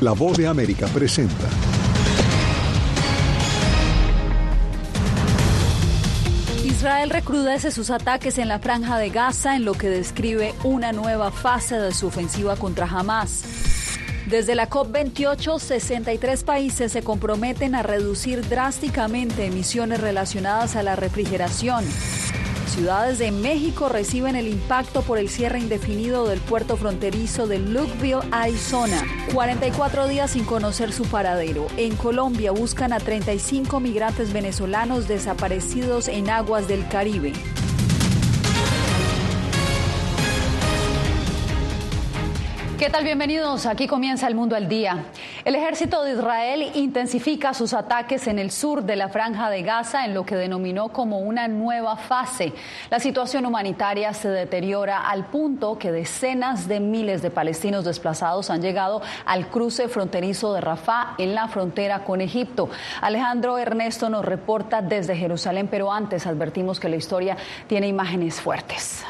La voz de América presenta. Israel recrudece sus ataques en la franja de Gaza en lo que describe una nueva fase de su ofensiva contra Hamas. Desde la COP28, 63 países se comprometen a reducir drásticamente emisiones relacionadas a la refrigeración. Ciudades de México reciben el impacto por el cierre indefinido del puerto fronterizo de Lukeville, Arizona. 44 días sin conocer su paradero. En Colombia buscan a 35 migrantes venezolanos desaparecidos en aguas del Caribe. ¿Qué tal? Bienvenidos. Aquí comienza el mundo al día. El ejército de Israel intensifica sus ataques en el sur de la franja de Gaza en lo que denominó como una nueva fase. La situación humanitaria se deteriora al punto que decenas de miles de palestinos desplazados han llegado al cruce fronterizo de Rafah en la frontera con Egipto. Alejandro Ernesto nos reporta desde Jerusalén, pero antes advertimos que la historia tiene imágenes fuertes.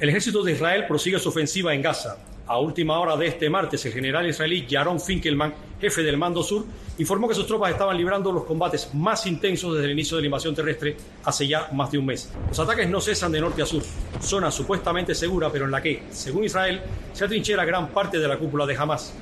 El ejército de Israel prosigue su ofensiva en Gaza. A última hora de este martes, el general israelí Yaron Finkelman, jefe del Mando Sur, informó que sus tropas estaban librando los combates más intensos desde el inicio de la invasión terrestre hace ya más de un mes. Los ataques no cesan de norte a sur, zona supuestamente segura, pero en la que, según Israel, se atrinchera gran parte de la cúpula de Hamas.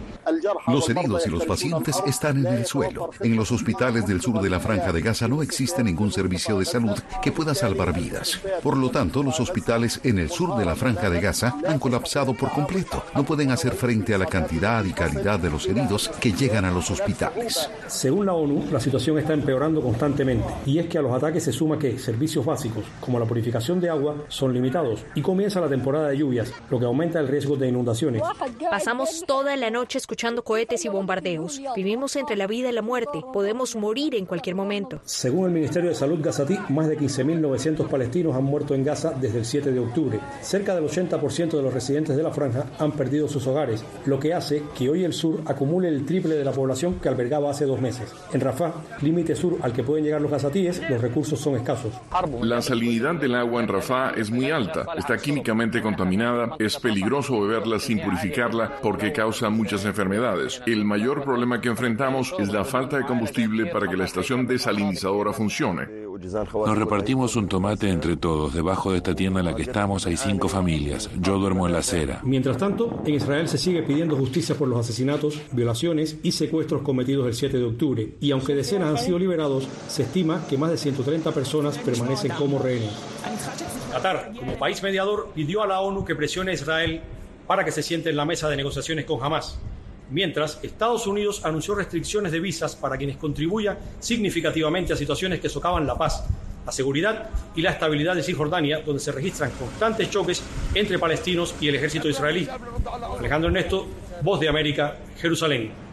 Los heridos y los pacientes están en el suelo. En los hospitales del sur de la franja de Gaza no existe ningún servicio de salud que pueda salvar vidas. Por lo tanto, los hospitales en el sur de la franja de Gaza han colapsado por completo. No pueden hacer frente a la cantidad y calidad de los heridos que llegan a los hospitales. Según la ONU, la situación está empeorando constantemente. Y es que a los ataques se suma que servicios básicos, como la purificación de agua, son limitados. Y comienza la temporada de lluvias, lo que aumenta el riesgo de inundaciones. Pasamos toda la noche escuchando escuchando cohetes y bombardeos. Vivimos entre la vida y la muerte. Podemos morir en cualquier momento. Según el Ministerio de Salud gazatí, más de 15.900 palestinos han muerto en Gaza desde el 7 de octubre. Cerca del 80% de los residentes de la franja han perdido sus hogares, lo que hace que hoy el sur acumule el triple de la población que albergaba hace dos meses. En Rafah, límite sur al que pueden llegar los gazatíes, los recursos son escasos. La salinidad del agua en Rafah es muy alta, está químicamente contaminada, es peligroso beberla sin purificarla porque causa muchas enfermedades el mayor problema que enfrentamos es la falta de combustible para que la estación desalinizadora funcione. Nos repartimos un tomate entre todos. Debajo de esta tienda en la que estamos hay cinco familias. Yo duermo en la acera. Mientras tanto, en Israel se sigue pidiendo justicia por los asesinatos, violaciones y secuestros cometidos el 7 de octubre. Y aunque decenas han sido liberados, se estima que más de 130 personas permanecen como rehenes. Qatar, como país mediador, pidió a la ONU que presione a Israel para que se siente en la mesa de negociaciones con Hamas mientras Estados Unidos anunció restricciones de visas para quienes contribuyan significativamente a situaciones que socavan la paz, la seguridad y la estabilidad de Cisjordania, donde se registran constantes choques entre palestinos y el ejército israelí. Alejandro Ernesto, Voz de América, Jerusalén.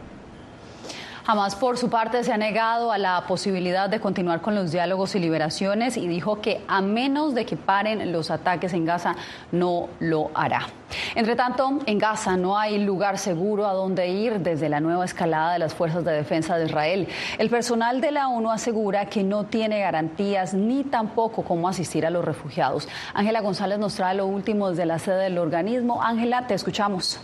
Hamas, por su parte, se ha negado a la posibilidad de continuar con los diálogos y liberaciones y dijo que a menos de que paren los ataques en Gaza, no lo hará. Entre tanto, en Gaza no hay lugar seguro a donde ir desde la nueva escalada de las fuerzas de defensa de Israel. El personal de la ONU asegura que no tiene garantías ni tampoco cómo asistir a los refugiados. Ángela González nos trae lo último desde la sede del organismo. Ángela, te escuchamos.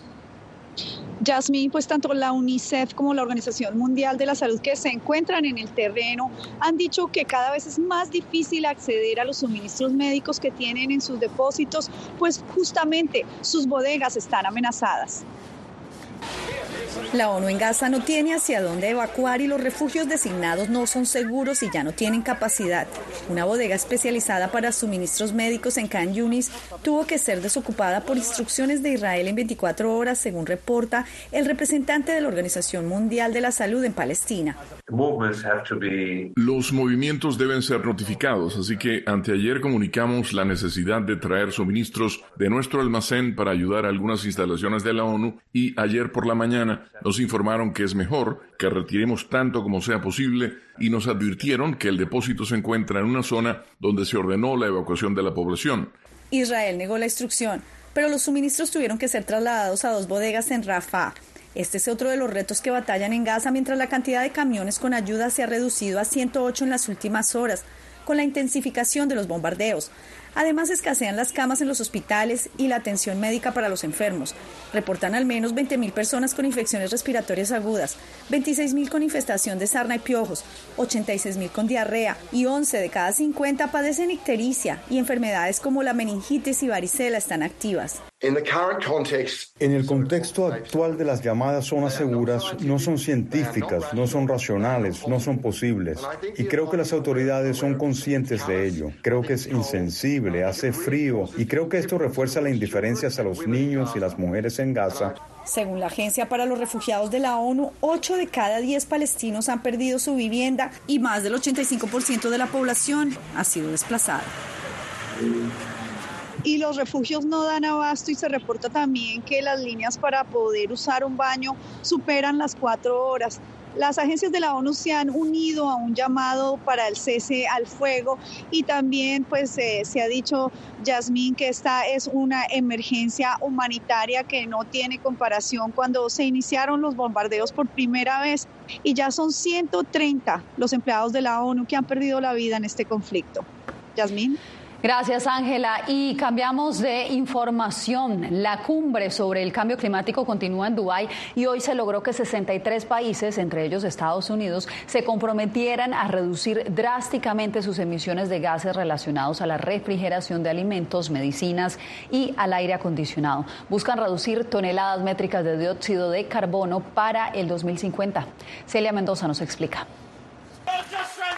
Jasmine, pues tanto la UNICEF como la Organización Mundial de la Salud que se encuentran en el terreno han dicho que cada vez es más difícil acceder a los suministros médicos que tienen en sus depósitos, pues justamente sus bodegas están amenazadas. La ONU en Gaza no tiene hacia dónde evacuar y los refugios designados no son seguros y ya no tienen capacidad. Una bodega especializada para suministros médicos en Khan Yunis tuvo que ser desocupada por instrucciones de Israel en 24 horas, según reporta el representante de la Organización Mundial de la Salud en Palestina. Los movimientos deben ser notificados, así que anteayer comunicamos la necesidad de traer suministros de nuestro almacén para ayudar a algunas instalaciones de la ONU y ayer por la mañana nos informaron que es mejor que retiremos tanto como sea posible y nos advirtieron que el depósito se encuentra en una zona donde se ordenó la evacuación de la población. Israel negó la instrucción, pero los suministros tuvieron que ser trasladados a dos bodegas en Rafah. Este es otro de los retos que batallan en Gaza mientras la cantidad de camiones con ayuda se ha reducido a 108 en las últimas horas con la intensificación de los bombardeos. Además, escasean las camas en los hospitales y la atención médica para los enfermos. Reportan al menos 20.000 personas con infecciones respiratorias agudas, 26.000 con infestación de sarna y piojos, 86.000 con diarrea y 11 de cada 50 padecen ictericia y enfermedades como la meningitis y varicela están activas. En el contexto actual de las llamadas zonas seguras, no son científicas, no son racionales, no son posibles. Y creo que las autoridades son conscientes de ello. Creo que es insensible, hace frío y creo que esto refuerza la indiferencia hacia los niños y las mujeres en Gaza. Según la Agencia para los Refugiados de la ONU, 8 de cada 10 palestinos han perdido su vivienda y más del 85% de la población ha sido desplazada y los refugios no dan abasto y se reporta también que las líneas para poder usar un baño superan las cuatro horas. Las agencias de la ONU se han unido a un llamado para el cese al fuego y también pues eh, se ha dicho, Yasmín, que esta es una emergencia humanitaria que no tiene comparación cuando se iniciaron los bombardeos por primera vez y ya son 130 los empleados de la ONU que han perdido la vida en este conflicto. Yasmín. Gracias, Ángela. Y cambiamos de información. La cumbre sobre el cambio climático continúa en Dubái y hoy se logró que 63 países, entre ellos Estados Unidos, se comprometieran a reducir drásticamente sus emisiones de gases relacionados a la refrigeración de alimentos, medicinas y al aire acondicionado. Buscan reducir toneladas métricas de dióxido de carbono para el 2050. Celia Mendoza nos explica.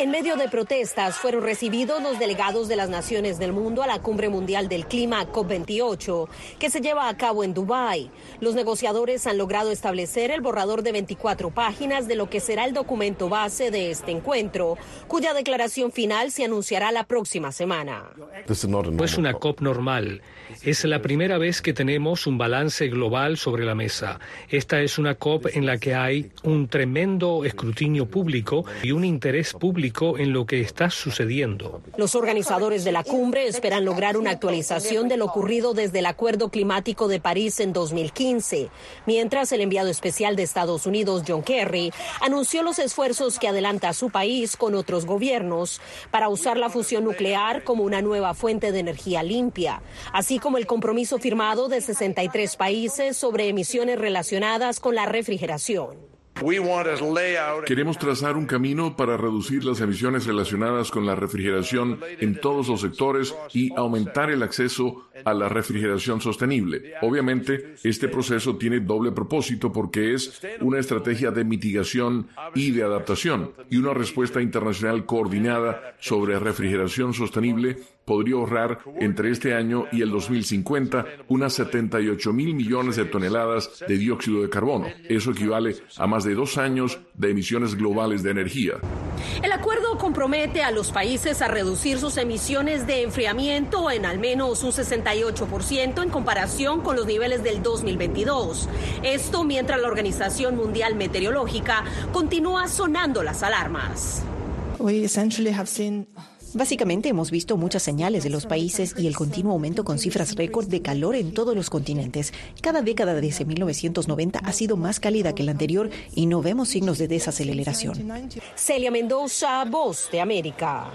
En medio de protestas fueron recibidos los delegados de las naciones del mundo a la Cumbre Mundial del Clima COP28, que se lleva a cabo en Dubái. Los negociadores han logrado establecer el borrador de 24 páginas de lo que será el documento base de este encuentro, cuya declaración final se anunciará la próxima semana. No es una COP normal. Es la primera vez que tenemos un balance global sobre la mesa. Esta es una COP en la que hay un tremendo escrutinio público y un interés público en lo que está sucediendo. Los organizadores de la cumbre esperan lograr una actualización de lo ocurrido desde el Acuerdo Climático de París en 2015, mientras el enviado especial de Estados Unidos, John Kerry, anunció los esfuerzos que adelanta su país con otros gobiernos para usar la fusión nuclear como una nueva fuente de energía limpia, así como el compromiso firmado de 63 países sobre emisiones relacionadas con la refrigeración. Queremos trazar un camino para reducir las emisiones relacionadas con la refrigeración en todos los sectores y aumentar el acceso a la refrigeración sostenible. Obviamente, este proceso tiene doble propósito porque es una estrategia de mitigación y de adaptación y una respuesta internacional coordinada sobre refrigeración sostenible podría ahorrar entre este año y el 2050 unas 78 mil millones de toneladas de dióxido de carbono. Eso equivale a más de dos años de emisiones globales de energía. El acuerdo compromete a los países a reducir sus emisiones de enfriamiento en al menos un 68% en comparación con los niveles del 2022. Esto mientras la Organización Mundial Meteorológica continúa sonando las alarmas. Básicamente hemos visto muchas señales de los países y el continuo aumento con cifras récord de calor en todos los continentes. Cada década desde 1990 ha sido más cálida que la anterior y no vemos signos de desaceleración. Celia Mendoza, Voz de América.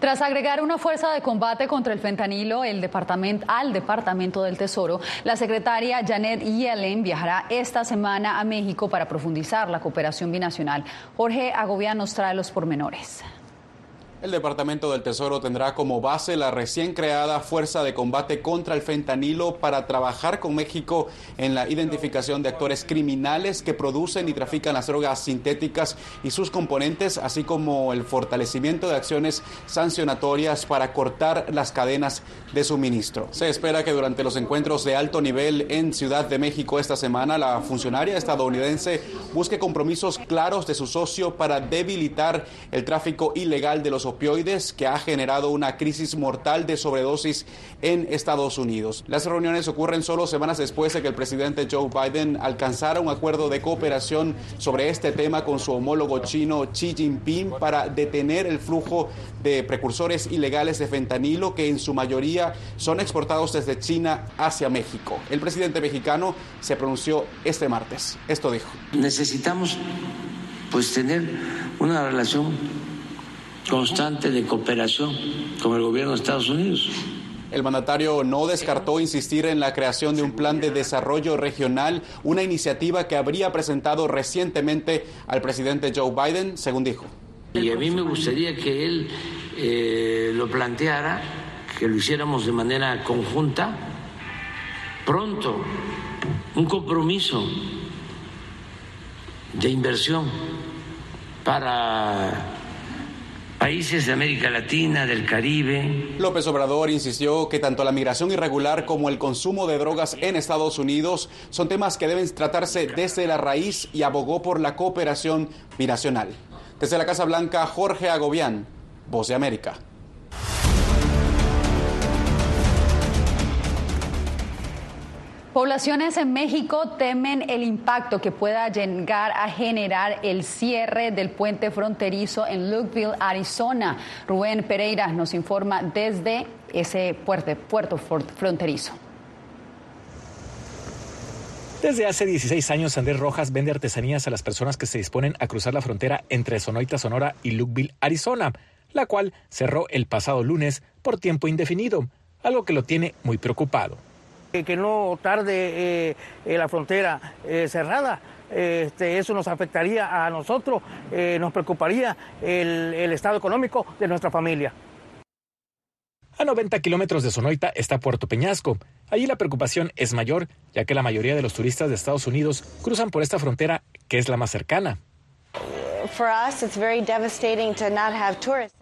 Tras agregar una fuerza de combate contra el fentanilo el departamento, al Departamento del Tesoro, la secretaria Janet Yellen viajará esta semana a México para profundizar la cooperación binacional. Jorge Agovia nos trae los pormenores. El Departamento del Tesoro tendrá como base la recién creada Fuerza de Combate contra el Fentanilo para trabajar con México en la identificación de actores criminales que producen y trafican las drogas sintéticas y sus componentes, así como el fortalecimiento de acciones sancionatorias para cortar las cadenas de suministro. Se espera que durante los encuentros de alto nivel en Ciudad de México esta semana, la funcionaria estadounidense busque compromisos claros de su socio para debilitar el tráfico ilegal de los opioides que ha generado una crisis mortal de sobredosis en Estados Unidos. Las reuniones ocurren solo semanas después de que el presidente Joe Biden alcanzara un acuerdo de cooperación sobre este tema con su homólogo chino Xi Jinping para detener el flujo de precursores ilegales de fentanilo que en su mayoría son exportados desde China hacia México. El presidente mexicano se pronunció este martes. Esto dijo. Necesitamos pues tener una relación constante de cooperación con el gobierno de Estados Unidos. El mandatario no descartó insistir en la creación de un plan de desarrollo regional, una iniciativa que habría presentado recientemente al presidente Joe Biden, según dijo. Y a mí me gustaría que él eh, lo planteara, que lo hiciéramos de manera conjunta, pronto, un compromiso de inversión para países de América Latina, del Caribe. López Obrador insistió que tanto la migración irregular como el consumo de drogas en Estados Unidos son temas que deben tratarse desde la raíz y abogó por la cooperación binacional. Desde la Casa Blanca, Jorge Agobián, Voz de América. Poblaciones en México temen el impacto que pueda llegar a generar el cierre del puente fronterizo en Lukeville, Arizona. Rubén Pereira nos informa desde ese puerto, puerto fronterizo. Desde hace 16 años, Andrés Rojas vende artesanías a las personas que se disponen a cruzar la frontera entre Sonoita, Sonora y Lukeville, Arizona, la cual cerró el pasado lunes por tiempo indefinido, algo que lo tiene muy preocupado que no tarde eh, eh, la frontera eh, cerrada. Este, eso nos afectaría a nosotros, nos preocuparía el, el estado económico de nuestra familia. A 90 kilómetros de Sonoita está Puerto Peñasco. Allí la preocupación es mayor, ya que la mayoría de los turistas de Estados Unidos cruzan por esta frontera, que es la más cercana.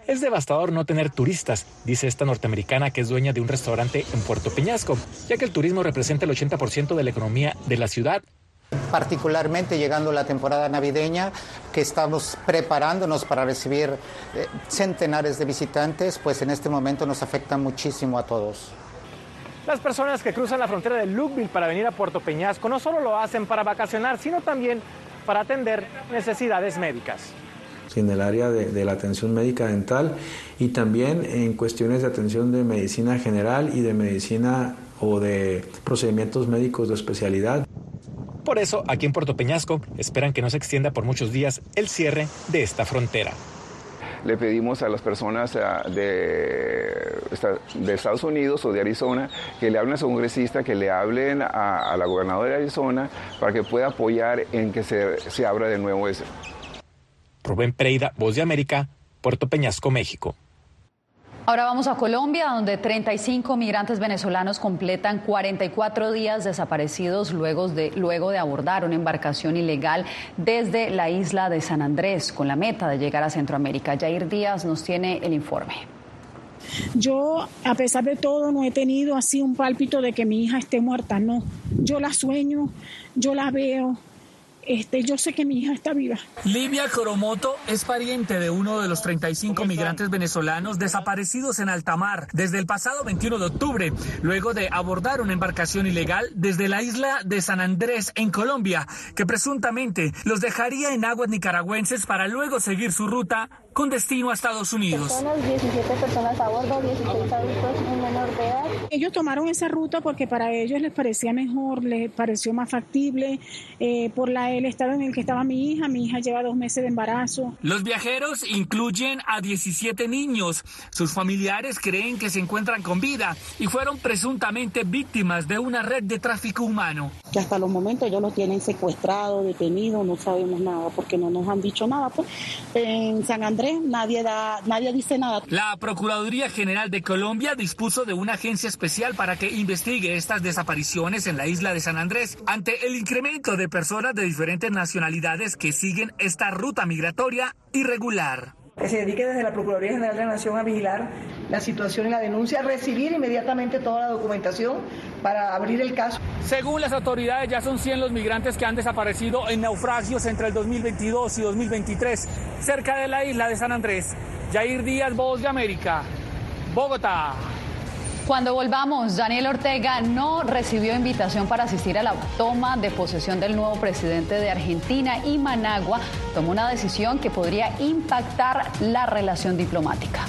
Es devastador no tener turistas, dice esta norteamericana que es dueña de un restaurante en Puerto Peñasco, ya que el turismo representa el 80% de la economía de la ciudad. Particularmente llegando la temporada navideña, que estamos preparándonos para recibir eh, centenares de visitantes, pues en este momento nos afecta muchísimo a todos. Las personas que cruzan la frontera de Lukeville para venir a Puerto Peñasco no solo lo hacen para vacacionar, sino también para atender necesidades médicas. En el área de, la atención médica dental y también en cuestiones de atención de medicina general y de medicina o de procedimientos médicos de especialidad. Por eso, aquí en Puerto Peñasco, esperan que no se extienda por muchos días el cierre de esta frontera le pedimos a las personas de, de, Estados Unidos o de Arizona que le hablen a su congresista, que le hablen a, la gobernadora de Arizona para que pueda apoyar en que se, se abra de nuevo ese. Rubén Preida, Voz de América, Puerto Peñasco, México. Ahora vamos a Colombia, donde 35 migrantes venezolanos completan 44 días desaparecidos luego de, luego de abordar una embarcación ilegal desde la isla de San Andrés con la meta de llegar a Centroamérica. Jair Díaz nos tiene el informe. Yo, a pesar de todo, no he tenido así un pálpito de que mi hija esté muerta, no. Yo la sueño, yo la veo, este, yo sé que mi hija está viva. Livia Coromoto es pariente de uno de los 35 migrantes venezolanos desaparecidos en alta mar desde el pasado 21 de octubre, luego de abordar una embarcación ilegal desde la isla de San Andrés, en Colombia, que presuntamente los dejaría en aguas nicaragüenses para luego seguir su ruta con destino a Estados Unidos. Ellos tomaron esa ruta porque para ellos les parecía mejor, les pareció más factible eh, por la, el estado en el que estaba mi hija. Mi hija lleva dos meses de embarazo. Los viajeros incluyen a 17 niños. Sus familiares creen que se encuentran con vida y fueron presuntamente víctimas de una red de tráfico humano. Que hasta los momentos ellos los tienen secuestrados, detenidos, no sabemos nada porque no nos han dicho nada. Pues. En San Andrés nadie, dice nada. La Procuraduría General de Colombia dispuso de una agencia especial para que investigue estas desapariciones en la isla de San Andrés ante el incremento de personas de diferentes nacionalidades que siguen esta ruta migratoria irregular que se dedique desde la Procuraduría General de la Nación a vigilar la situación y la denuncia, recibir inmediatamente toda la documentación para abrir el caso. Según las autoridades, ya son 100 los migrantes que han desaparecido en naufragios entre el 2022 y 2023 cerca de la isla de San Andrés. Jair Díaz, Voz de América, Bogotá. Cuando volvamos, Daniel Ortega no recibió invitación para asistir a la toma de posesión del nuevo presidente de Argentina y Managua tomó una decisión que podría impactar la relación diplomática.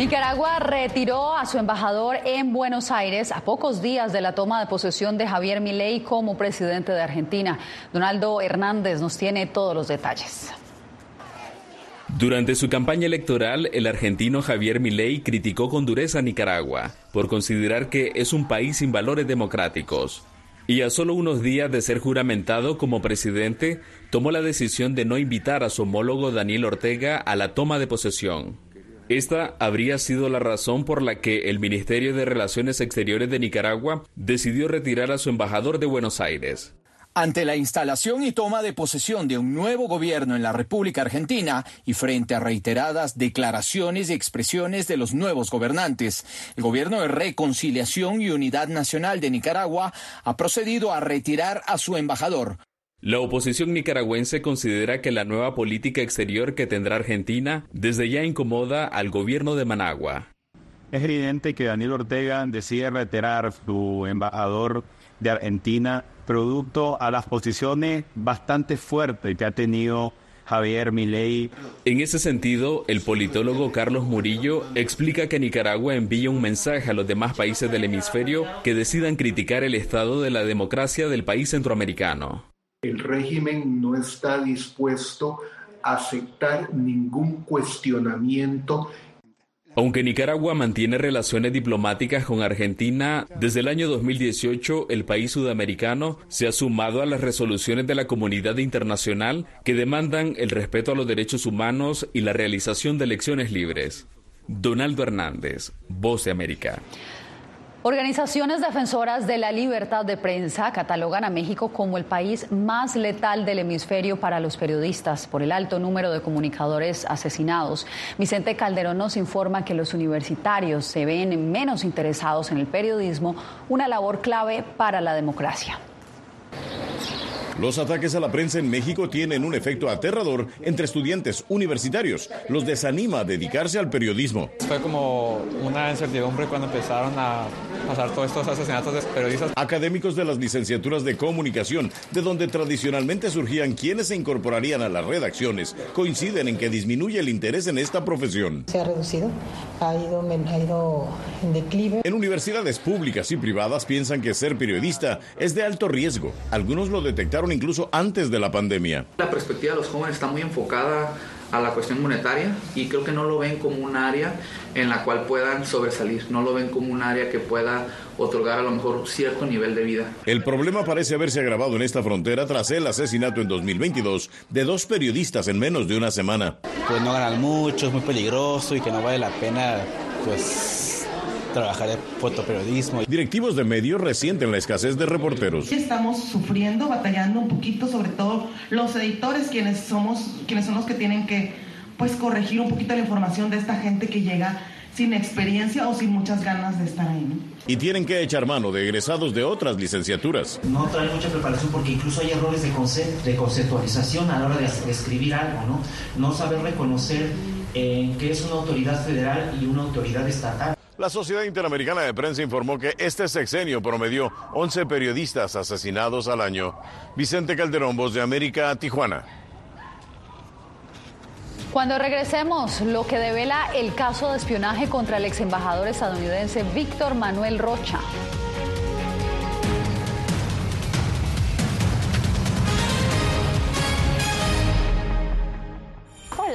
Nicaragua retiró a su embajador en Buenos Aires a pocos días de la toma de posesión de Javier Milei como presidente de Argentina. Donaldo Hernández nos tiene todos los detalles. Durante su campaña electoral, el argentino Javier Milei criticó con dureza a Nicaragua por considerar que es un país sin valores democráticos. Y a solo unos días de ser juramentado como presidente, tomó la decisión de no invitar a su homólogo Daniel Ortega a la toma de posesión. Esta habría sido la razón por la que el Ministerio de Relaciones Exteriores de Nicaragua decidió retirar a su embajador de Buenos Aires. Ante la instalación y toma de posesión de un nuevo gobierno en la República Argentina y frente a reiteradas declaraciones y expresiones de los nuevos gobernantes, el Gobierno de Reconciliación y Unidad Nacional de Nicaragua ha procedido a retirar a su embajador, la oposición nicaragüense considera que la nueva política exterior que tendrá Argentina desde ya incomoda al gobierno de Managua. Es evidente que Daniel Ortega decide retirar su embajador de Argentina producto a las posiciones bastante fuertes que ha tenido Javier Milei. En ese sentido, el politólogo Carlos Murillo explica que Nicaragua envía un mensaje a los demás países del hemisferio que decidan criticar el estado de la democracia del país centroamericano. El régimen no está dispuesto a aceptar ningún cuestionamiento. Aunque Nicaragua mantiene relaciones diplomáticas con Argentina, desde el año 2018 el país sudamericano se ha sumado a las resoluciones de la comunidad internacional que demandan el respeto a los derechos humanos y la realización de elecciones libres. Donaldo Hernández, Voz de América. Organizaciones defensoras de la libertad de prensa catalogan a México como el país más letal del hemisferio para los periodistas por el alto número de comunicadores asesinados. Vicente Calderón nos informa que los universitarios se ven menos interesados en el periodismo, una labor clave para la democracia. Los ataques a la prensa en México tienen un efecto aterrador entre estudiantes universitarios. Los desanima a dedicarse al periodismo. Fue como una incertidumbre cuando empezaron a pasar todos estos asesinatos de periodistas. Académicos de las licenciaturas de comunicación, de donde tradicionalmente surgían quienes se incorporarían a las redacciones, coinciden en que disminuye el interés en esta profesión. Se ha reducido, ha ido, ha ido en declive. En universidades públicas y privadas piensan que ser periodista es de alto riesgo. Algunos lo detectaron incluso antes de la pandemia. La perspectiva de los jóvenes está muy enfocada a la cuestión monetaria y creo que no lo ven como un área en la cual puedan sobresalir, no lo ven como un área que pueda otorgar a lo mejor cierto nivel de vida. El problema parece haberse agravado en esta frontera tras el asesinato en 2022 de dos periodistas en menos de una semana. Pues no ganan mucho, es muy peligroso y que no vale la pena pues trabajar en fotoperiodismo. Directivos de medios resienten la escasez de reporteros. Estamos sufriendo, batallando un poquito, sobre todo los editores, quienes somos, quienes son los que tienen que pues corregir un poquito la información de esta gente que llega sin experiencia o sin muchas ganas de estar ahí. Y tienen que echar mano de egresados de otras licenciaturas. No trae mucha preparación porque incluso hay errores de, de conceptualización a la hora de, escribir algo, ¿no? No saber reconocer eh, que es una autoridad federal y una autoridad estatal. La Sociedad Interamericana de Prensa informó que este sexenio promedió 11 periodistas asesinados al año. Vicente Calderón, Voz de América, Tijuana. Cuando regresemos, lo que devela el caso de espionaje contra el ex embajador estadounidense Víctor Manuel Rocha.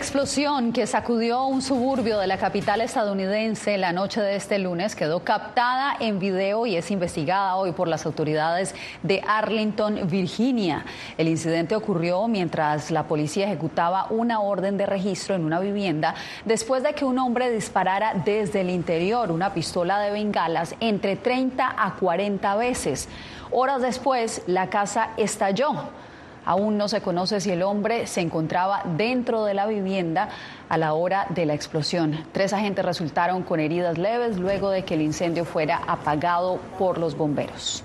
Explosión que sacudió un suburbio de la capital estadounidense la noche de este lunes quedó captada en video y es investigada hoy por las autoridades de Arlington, Virginia. El incidente ocurrió mientras la policía ejecutaba una orden de registro en una vivienda después de que un hombre disparara desde el interior una pistola de bengalas entre 30 a 40 veces. Horas después, la casa estalló. Aún no se conoce si el hombre se encontraba dentro de la vivienda a la hora de la explosión. Tres agentes resultaron con heridas leves luego de que el incendio fuera apagado por los bomberos.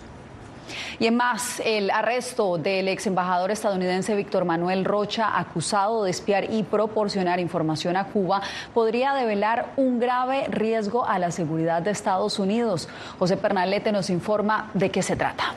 Y en más, el arresto del ex embajador estadounidense Víctor Manuel Rocha, acusado de espiar y proporcionar información a Cuba, podría develar un grave riesgo a la seguridad de Estados Unidos. José Pernalete nos informa de qué se trata.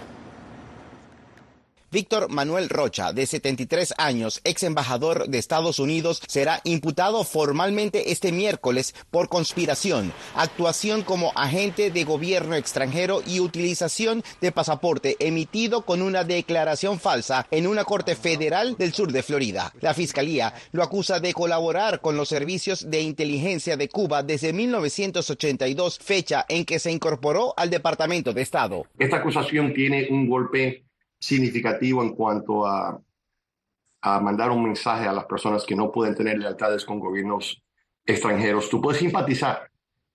Víctor Manuel Rocha, de 73 años, ex embajador de Estados Unidos, será imputado formalmente este miércoles por conspiración, actuación como agente de gobierno extranjero y utilización de pasaporte emitido con una declaración falsa en una corte federal del sur de Florida. La fiscalía lo acusa de colaborar con los servicios de inteligencia de Cuba desde 1982, fecha en que se incorporó al Departamento de Estado. Esta acusación tiene un golpe significativo en cuanto a, a mandar un mensaje a las personas que no pueden tener lealtades con gobiernos extranjeros. Tú puedes simpatizar,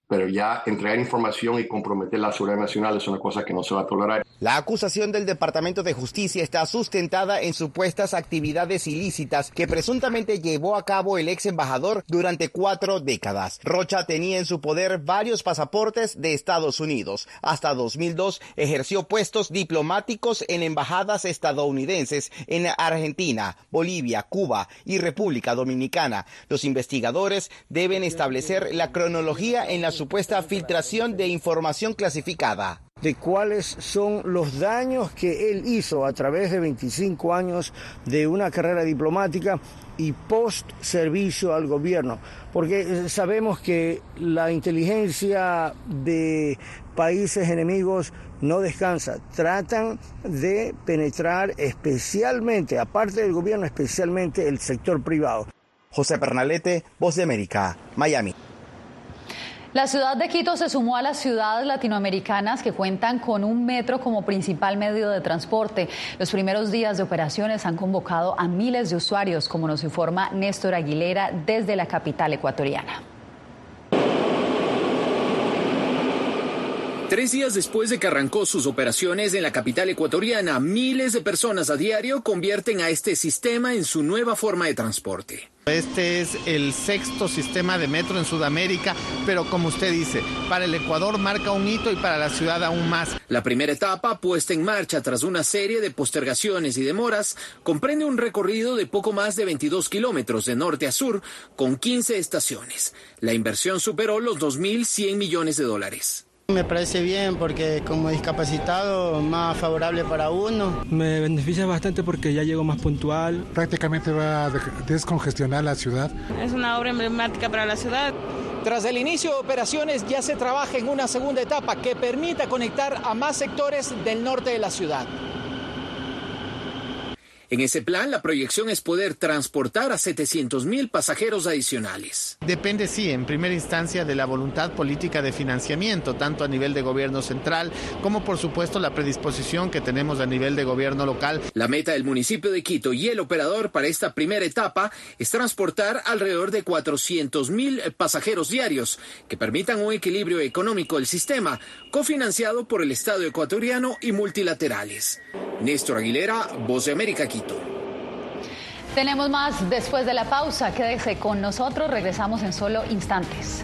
pero ya entregar información y comprometer la seguridad nacional es una cosa que no se va a tolerar. La acusación del Departamento de Justicia está sustentada en supuestas actividades ilícitas que presuntamente llevó a cabo el ex embajador durante cuatro décadas. Rocha tenía en su poder varios pasaportes de Estados Unidos. Hasta 2002 ejerció puestos diplomáticos en embajadas estadounidenses en Argentina, Bolivia, Cuba y República Dominicana. Los investigadores deben establecer la cronología en la supuesta filtración de información clasificada. de cuáles son los daños que él hizo a través de 25 años de una carrera diplomática y post servicio al gobierno, porque eh, sabemos que la inteligencia de países enemigos no descansa, tratan de penetrar especialmente, aparte del gobierno, especialmente el sector privado. José Pernalete, Voz de América, Miami. La ciudad de Quito se sumó a las ciudades latinoamericanas que cuentan con un metro como principal medio de transporte. Los primeros días de operaciones han convocado a miles de usuarios, como nos informa Néstor Aguilera desde la capital ecuatoriana. Tres días después de que arrancó sus operaciones en la capital ecuatoriana, miles de personas a diario convierten a este sistema en su nueva forma de transporte. Este es el sexto sistema de metro en Sudamérica, pero como usted dice, para el Ecuador marca un hito y para la ciudad aún más. La primera etapa, puesta en marcha tras una serie de postergaciones y demoras, comprende un recorrido de poco más de 22 kilómetros de norte a sur, con 15 estaciones. La inversión superó los 2.100 millones de dólares. Me parece bien porque como discapacitado más favorable para uno. Me beneficia bastante porque ya llego más puntual. Prácticamente va a descongestionar la ciudad. Es una obra emblemática para la ciudad. Tras el inicio de operaciones ya se trabaja en una segunda etapa que permita conectar a más sectores del norte de la ciudad. En ese plan, la proyección es poder transportar a 700 mil pasajeros adicionales. Depende, sí, en primera instancia de la voluntad política de financiamiento, tanto a nivel de gobierno central como, por supuesto, la predisposición que tenemos a nivel de gobierno local. La meta del municipio de Quito y el operador para esta primera etapa es transportar alrededor de 400 mil pasajeros diarios que permitan un equilibrio económico del sistema, cofinanciado por el Estado ecuatoriano y multilaterales. Néstor Aguilera, Voz de América, Quito. Tenemos más después de la pausa. Quédese con nosotros. Regresamos en solo instantes.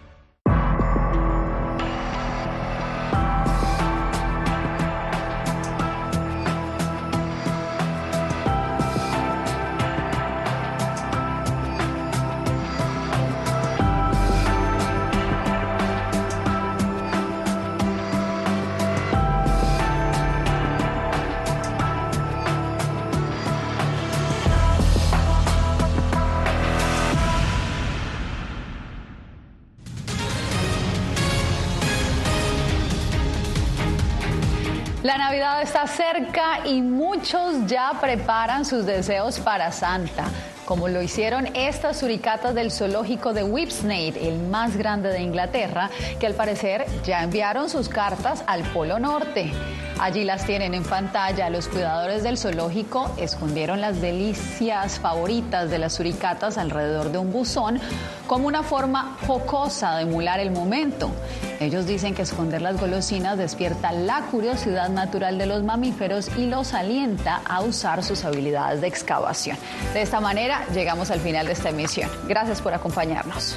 La Navidad está cerca y muchos ya preparan sus deseos para Santa, como lo hicieron estas suricatas del zoológico de Whipsnade, el más grande de Inglaterra, que al parecer ya enviaron sus cartas al Polo Norte. Allí las tienen en pantalla. Los cuidadores del zoológico escondieron las delicias favoritas de las suricatas alrededor de un buzón como una forma jocosa de emular el momento. Ellos dicen que esconder las golosinas despierta la curiosidad natural de los mamíferos y los alienta a usar sus habilidades de excavación. De esta manera llegamos al final de esta emisión. Gracias por acompañarnos.